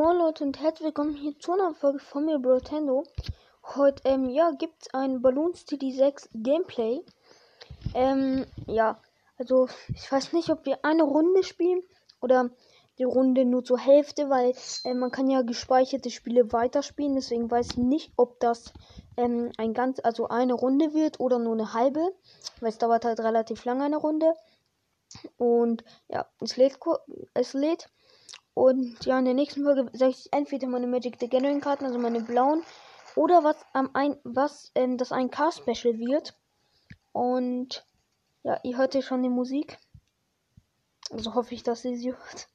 Moin Leute und herzlich willkommen hier zu einer Folge von mir Brotendo. Heute ähm, ja, gibt es ein Balloons TD6 Gameplay. Ähm, ja, also ich weiß nicht, ob wir eine Runde spielen oder die Runde nur zur Hälfte, weil äh, man kann ja gespeicherte Spiele weiterspielen. Deswegen weiß ich nicht, ob das ähm, ein ganz, also eine Runde wird oder nur eine halbe, weil es dauert halt relativ lange eine Runde. Und ja, es lädt, es lädt. Und ja, in der nächsten Folge sage ich entweder meine Magic the Gathering Karten, also meine blauen, oder was am ein, was ähm, das ein Car Special wird. Und ja, ihr hört ja schon die Musik. Also hoffe ich, dass ihr sie hört.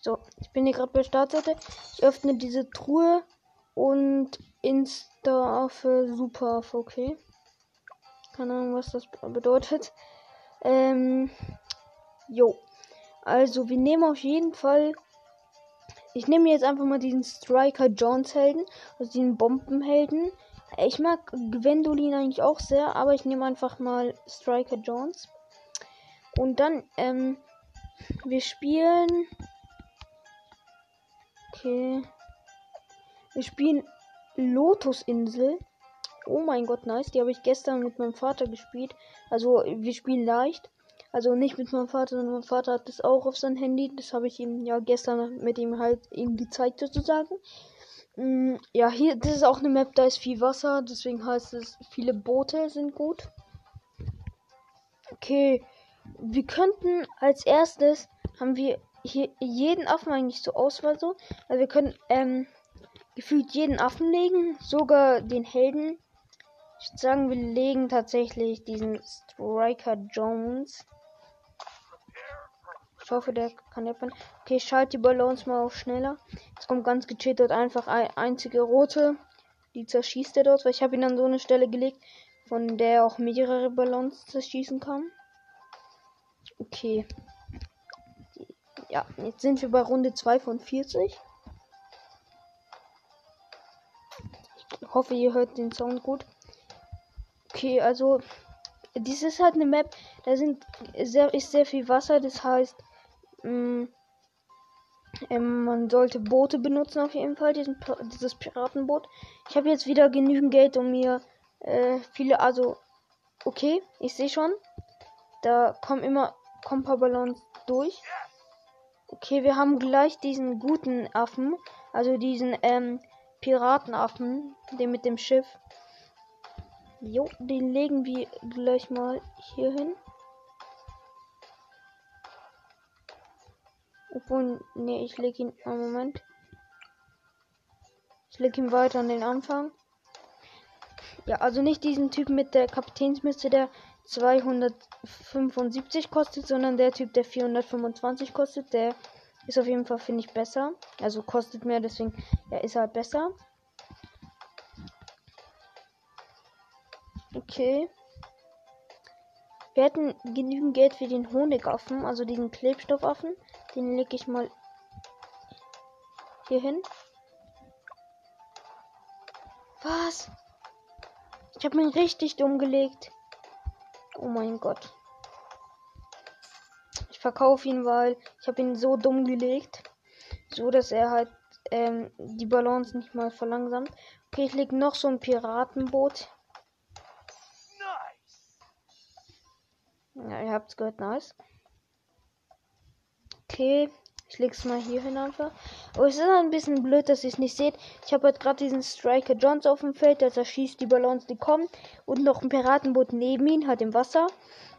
So, ich bin hier gerade bei Startseite. Ich öffne diese Truhe und Insta für Super okay. Keine Ahnung, was das bedeutet. Ähm, jo. Also, wir nehmen auf jeden Fall. Ich nehme jetzt einfach mal diesen Striker Jones Helden, also diesen Bombenhelden. Ich mag Gwendolyn eigentlich auch sehr, aber ich nehme einfach mal Striker Jones. Und dann, ähm, wir spielen. Okay. Wir spielen Lotus Insel. Oh mein Gott, nice. Die habe ich gestern mit meinem Vater gespielt. Also, wir spielen leicht. Also nicht mit meinem Vater, sondern mein Vater hat das auch auf sein Handy. Das habe ich ihm ja gestern mit ihm halt ihm gezeigt sozusagen. Mm, ja, hier, das ist auch eine Map, da ist viel Wasser. Deswegen heißt es, viele Boote sind gut. Okay. Wir könnten als erstes haben wir hier jeden Affen eigentlich zur Auswahl so. Also wir können ähm, gefühlt jeden Affen legen, sogar den Helden. Ich würde sagen, wir legen tatsächlich diesen Striker Jones. Ich hoffe, der kann der Okay, schalte die Ballons mal auf schneller. Jetzt kommt ganz gechillt einfach eine einzige rote. Die zerschießt er dort, weil ich habe ihn an so eine Stelle gelegt, von der auch mehrere Ballons zerschießen kann. Okay. Ja, jetzt sind wir bei Runde 2 von 40. Ich hoffe, ihr hört den Sound gut. Okay, also dies ist halt eine Map, da sind sehr, ist sehr viel Wasser, das heißt, mh, mm, ähm, man sollte Boote benutzen auf jeden Fall, diesen, dieses Piratenboot. Ich habe jetzt wieder genügend Geld, um mir äh, viele, also okay, ich sehe schon, da kommen immer kommen paar Ballons durch. Okay, wir haben gleich diesen guten Affen, also diesen ähm, Piratenaffen, den mit dem Schiff. Jo, den legen wir gleich mal hier hin. Obwohl, nee, ich lege ihn. Einen Moment. Ich lege ihn weiter an den Anfang. Ja, also nicht diesen Typ mit der Kapitänsmütze, der 275 kostet, sondern der Typ, der 425 kostet. Der ist auf jeden Fall, finde ich, besser. Also kostet mehr, deswegen ja, ist halt besser. Okay. Wir hätten genügend Geld für den Honigaffen, also diesen Klebstoffaffen. Den lege ich mal hier hin. Was? Ich habe ihn richtig dumm gelegt. Oh mein Gott. Ich verkaufe ihn, weil ich habe ihn so dumm gelegt. So, dass er halt ähm, die Balance nicht mal verlangsamt. Okay, ich lege noch so ein Piratenboot Ja, ihr habt's gehört, nice. Okay, ich leg's mal hier hin einfach. Aber es ist ein bisschen blöd, dass ihr es nicht seht. Ich habe halt gerade diesen Striker Jones auf dem Feld, der zerschießt die Ballons, die kommen. Und noch ein Piratenboot neben ihm, halt im Wasser.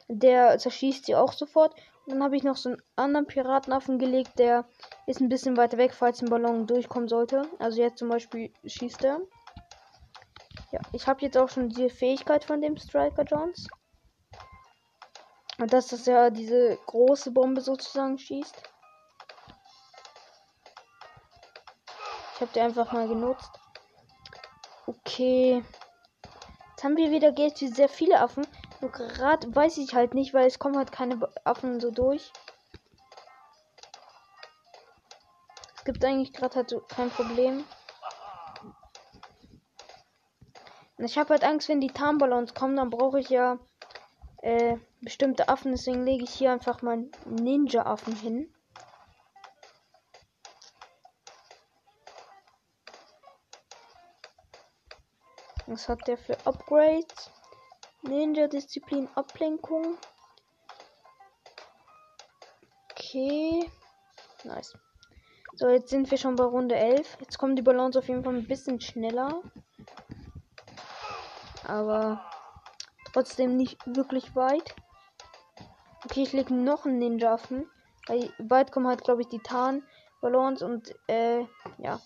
Der zerschießt sie auch sofort. Und dann habe ich noch so einen anderen Piratenaffen gelegt, der ist ein bisschen weiter weg, falls ein Ballon durchkommen sollte. Also jetzt zum Beispiel schießt er. Ja, ich habe jetzt auch schon die Fähigkeit von dem Striker Jones. Und dass das ja diese große Bombe sozusagen schießt. Ich habe die einfach mal genutzt. Okay. Jetzt haben wir wieder für sehr viele Affen. Nur gerade weiß ich halt nicht, weil es kommen halt keine Affen so durch. Es gibt eigentlich gerade halt so kein Problem. Und ich habe halt Angst, wenn die Tarnballons kommen, dann brauche ich ja äh, bestimmte Affen, deswegen lege ich hier einfach mal Ninja-Affen hin. Was hat der für Upgrades? Ninja-Disziplin, Ablenkung. Okay. Nice. So, jetzt sind wir schon bei Runde 11. Jetzt kommen die Balance auf jeden Fall ein bisschen schneller. Aber trotzdem nicht wirklich weit. Okay, ich lege noch einen Ninja-Affen. Weit kommen halt, glaube ich, die Tarn-Balance und, äh, ja.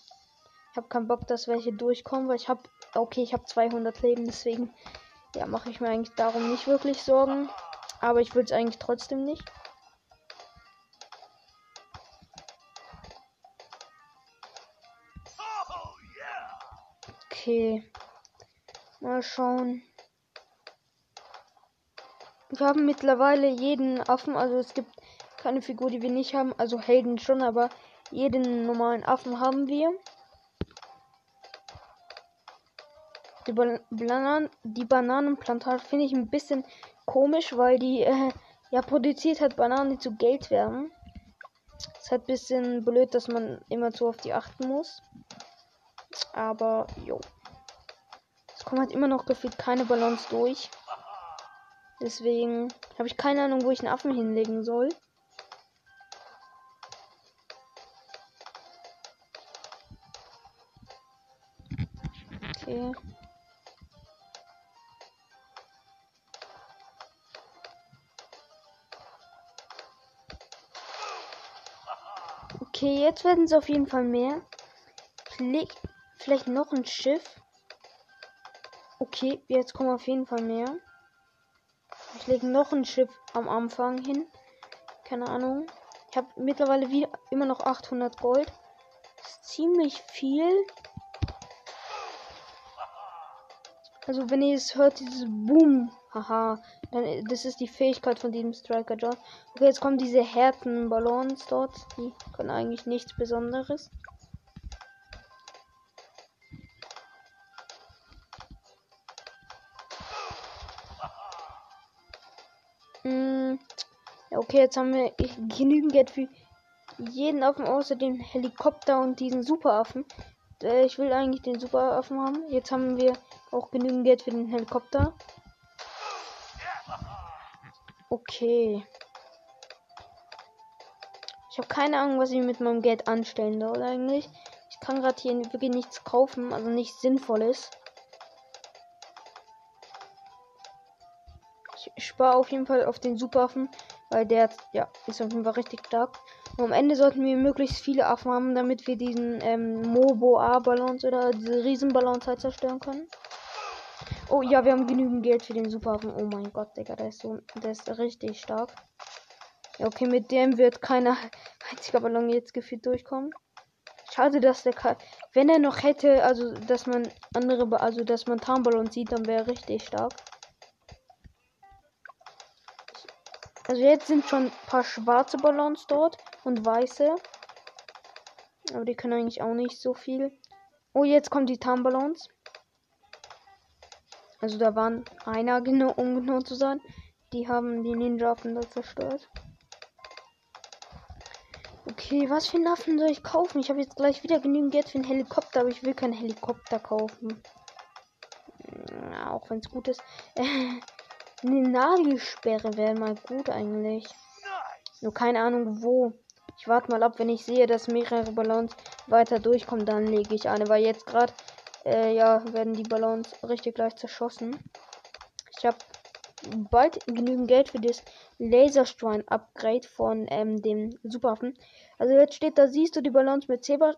Ich habe keinen Bock, dass welche durchkommen, weil ich habe, okay, ich habe 200 Leben, deswegen, ja, mache ich mir eigentlich darum nicht wirklich Sorgen. Aber ich will es eigentlich trotzdem nicht. Okay. Mal schauen. Wir haben mittlerweile jeden Affen, also es gibt keine Figur, die wir nicht haben. Also Helden schon, aber jeden normalen Affen haben wir. Die, ba Bananen, die Bananenplantage finde ich ein bisschen komisch, weil die äh, ja produziert hat Bananen, die zu Geld werden. Ist halt ein bisschen blöd, dass man immer zu auf die achten muss. Aber jo komme halt immer noch gefühlt keine Balance durch. Deswegen habe ich keine Ahnung, wo ich einen Affen hinlegen soll. Okay. Okay, jetzt werden es auf jeden Fall mehr. Vielleicht noch ein Schiff. Okay, jetzt kommen auf jeden Fall mehr. Lege noch ein Schiff am Anfang hin. Keine Ahnung. Ich habe mittlerweile wieder immer noch 800 Gold. Das ist ziemlich viel. Also wenn ihr es hört, dieses Boom. Haha. Dann, das ist die Fähigkeit von diesem Striker John. Okay, jetzt kommen diese härten Ballons dort. Die können eigentlich nichts Besonderes. Okay, jetzt haben wir genügend Geld für jeden Affen außer den Helikopter und diesen Superaffen. Äh, ich will eigentlich den Superaffen haben. Jetzt haben wir auch genügend Geld für den Helikopter. Okay. Ich habe keine Ahnung, was ich mit meinem Geld anstellen soll eigentlich. Ich kann gerade hier wirklich nichts kaufen, also nichts Sinnvolles. Ich spare auf jeden Fall auf den Superaffen. Weil der ja, ist auf jeden Fall richtig stark. Und am Ende sollten wir möglichst viele Affen haben, damit wir diesen ähm, Mobo A-Ballons oder diese Riesenballons halt zerstören können. Oh ja, wir haben genügend Geld für den Superaffen. Oh mein Gott, Digga, der ist so, der ist richtig stark. Ja, okay, mit dem wird keiner einziger Ballon jetzt gefühlt durchkommen. Schade, dass der kann. Wenn er noch hätte, also dass man andere, also dass man Tarnballons sieht, dann wäre er richtig stark. Also jetzt sind schon ein paar schwarze Ballons dort und weiße. Aber die können eigentlich auch nicht so viel. Oh, jetzt kommen die Tarnballons. Also da waren einer, genau, um genau zu sein. Die haben die Ninja-Affen da zerstört. Okay, was für Waffen soll ich kaufen? Ich habe jetzt gleich wieder genügend Geld für einen Helikopter, aber ich will keinen Helikopter kaufen. Ja, auch wenn es gut ist. Eine Nagelsperre wäre mal gut eigentlich. Nur keine Ahnung wo. Ich warte mal ab, wenn ich sehe, dass mehrere Ballons weiter durchkommen, dann lege ich eine. Weil jetzt gerade, äh, ja, werden die Ballons richtig gleich zerschossen. Ich habe bald genügend Geld für das Laserstrein-Upgrade von ähm, dem Superwaffen. Also jetzt steht da, siehst du die Ballons mit Zebra...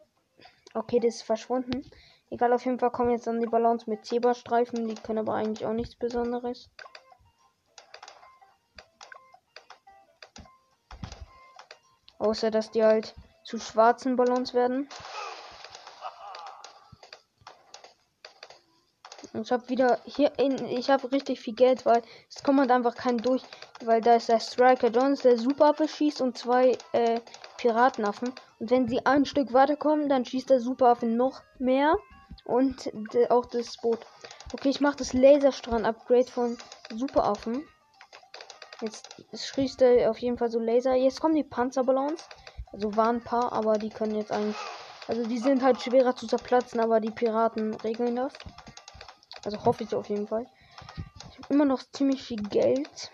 Okay, das ist verschwunden. Egal, auf jeden Fall kommen jetzt dann die Ballons mit Zebrastreifen. Die können aber eigentlich auch nichts Besonderes. Außer dass die halt zu schwarzen Ballons werden. ich habe wieder hier in, ich habe richtig viel Geld, weil es kommt halt einfach kein durch, weil da ist der Striker Jones, der Superaffe schießt und zwei äh, Piratenaffen. Und wenn sie ein Stück weiterkommen, dann schießt der Superaffe noch mehr und auch das Boot. Okay, ich mache das Laserstrahlen Upgrade von Superaffen. Jetzt schießt er auf jeden Fall so Laser. Jetzt kommen die Panzerballons. Also waren ein paar, aber die können jetzt eigentlich. Also die sind halt schwerer zu zerplatzen, aber die Piraten regeln das. Also hoffe ich auf jeden Fall. Ich habe immer noch ziemlich viel Geld.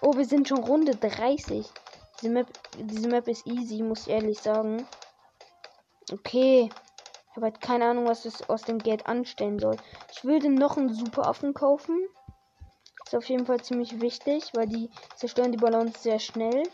Oh, wir sind schon Runde 30. Diese Map, diese Map ist easy, muss ich ehrlich sagen. Okay. Ich habe halt keine Ahnung, was es aus dem Geld anstellen soll. Ich würde noch einen Superaffen kaufen. Ist auf jeden Fall ziemlich wichtig, weil die zerstören die Ballons sehr schnell.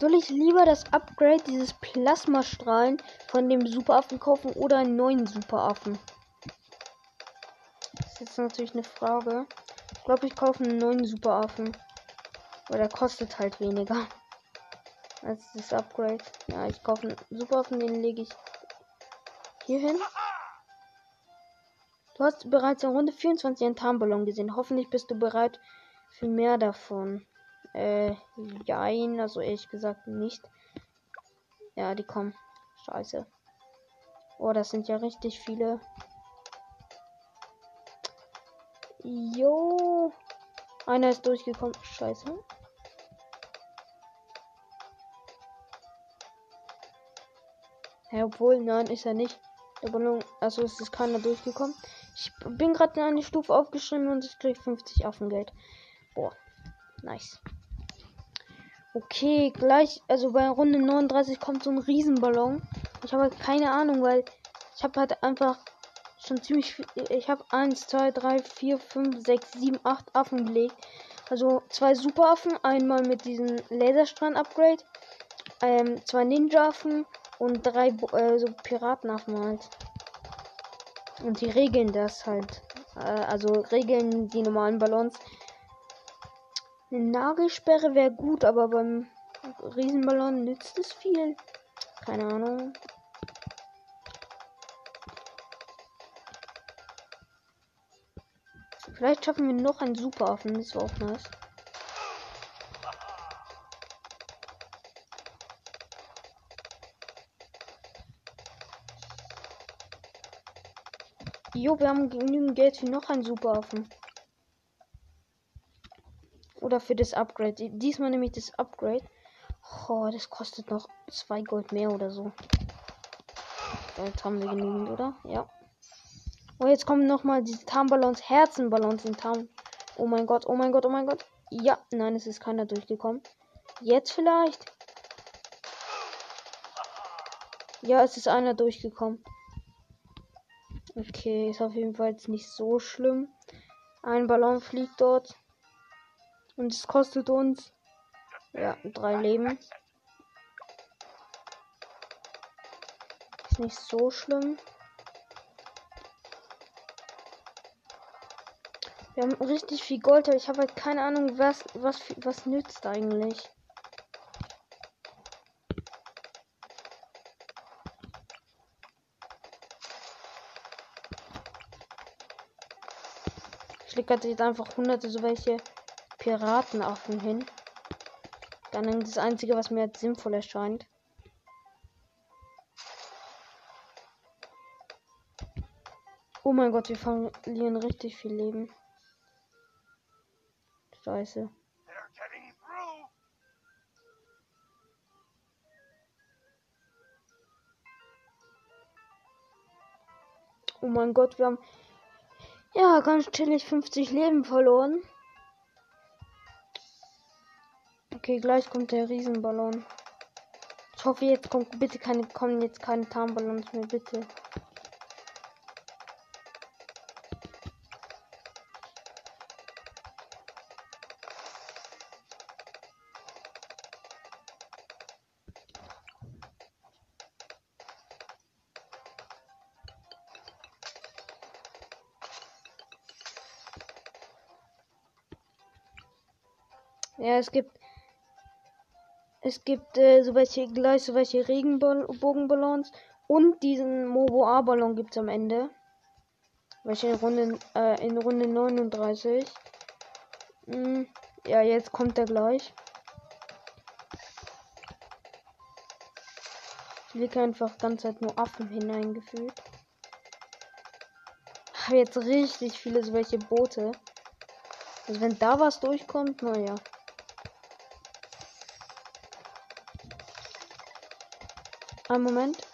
Soll ich lieber das Upgrade dieses Plasmastrahlen von dem Superaffen kaufen oder einen neuen Superaffen? Das ist jetzt natürlich eine Frage. Ich glaube, ich kaufe einen neuen Superaffen. Weil der kostet halt weniger. Als das Upgrade. Ja, ich kaufe einen Superaffen, den lege ich hier hin. Du hast bereits in Runde 24 einen Tarnballon gesehen. Hoffentlich bist du bereit für mehr davon. Äh, jein, also ehrlich gesagt nicht. Ja, die kommen. Scheiße. Oh, das sind ja richtig viele. Jo. Einer ist durchgekommen. Scheiße. Ja, obwohl, nein, ist er nicht. Der Ballon, also ist es keiner durchgekommen. Ich bin gerade in eine Stufe aufgeschrieben und ich krieg 50 Affengeld. Boah, nice. Okay, gleich, also bei Runde 39 kommt so ein Riesenballon. Ich habe halt keine Ahnung, weil ich habe halt einfach schon ziemlich viel. Ich habe 1, 2, 3, 4, 5, 6, 7, 8 Affen gelegt. Also zwei Superaffen, einmal mit diesem Laserstrahlen-Upgrade, ähm, zwei Ninja-Affen und drei äh, so Piratenaffen halt. Und die regeln das halt. Äh, also regeln die normalen Ballons. Eine Nagelsperre wäre gut, aber beim Riesenballon nützt es viel. Keine Ahnung. Vielleicht schaffen wir noch einen Superaffen, das war auch nice. Jo, wir haben genügend Geld für noch einen Superaffen. Oder für das Upgrade. Diesmal nämlich das Upgrade. Oh, das kostet noch zwei Gold mehr oder so. Jetzt haben wir genügend, oder? Ja. Oh, jetzt kommen noch mal diese Tarnballons, Herzenballons in Tarn. Oh mein Gott, oh mein Gott, oh mein Gott. Ja, nein, es ist keiner durchgekommen. Jetzt vielleicht. Ja, es ist einer durchgekommen. Okay, ist auf jeden Fall jetzt nicht so schlimm. Ein Ballon fliegt dort. Und es kostet uns ja drei Leben. Ist nicht so schlimm. Wir haben richtig viel Gold, aber ich habe halt keine Ahnung, was, was, was nützt eigentlich. Lege jetzt einfach hunderte so welche Piratenaffen hin. Dann das einzige, was mir jetzt sinnvoll erscheint. Oh mein Gott, wir verlieren richtig viel Leben. Scheiße. Oh mein Gott, wir haben ja ganz chillig 50 Leben verloren. Okay, gleich kommt der Riesenballon. Ich hoffe, jetzt kommt bitte keine, kommen jetzt keine Tarnballons mehr, bitte. Ja, es gibt es gibt äh, so welche gleich so welche Regenbogenballons und diesen Moboa-Ballon gibt es am Ende. Welche in Runde, äh, in Runde 39. Hm, ja, jetzt kommt er gleich. fliege einfach ganz halt nur Affen hineingefühlt. Habe jetzt richtig viele solche Boote. Also wenn da was durchkommt, naja. Ein Moment.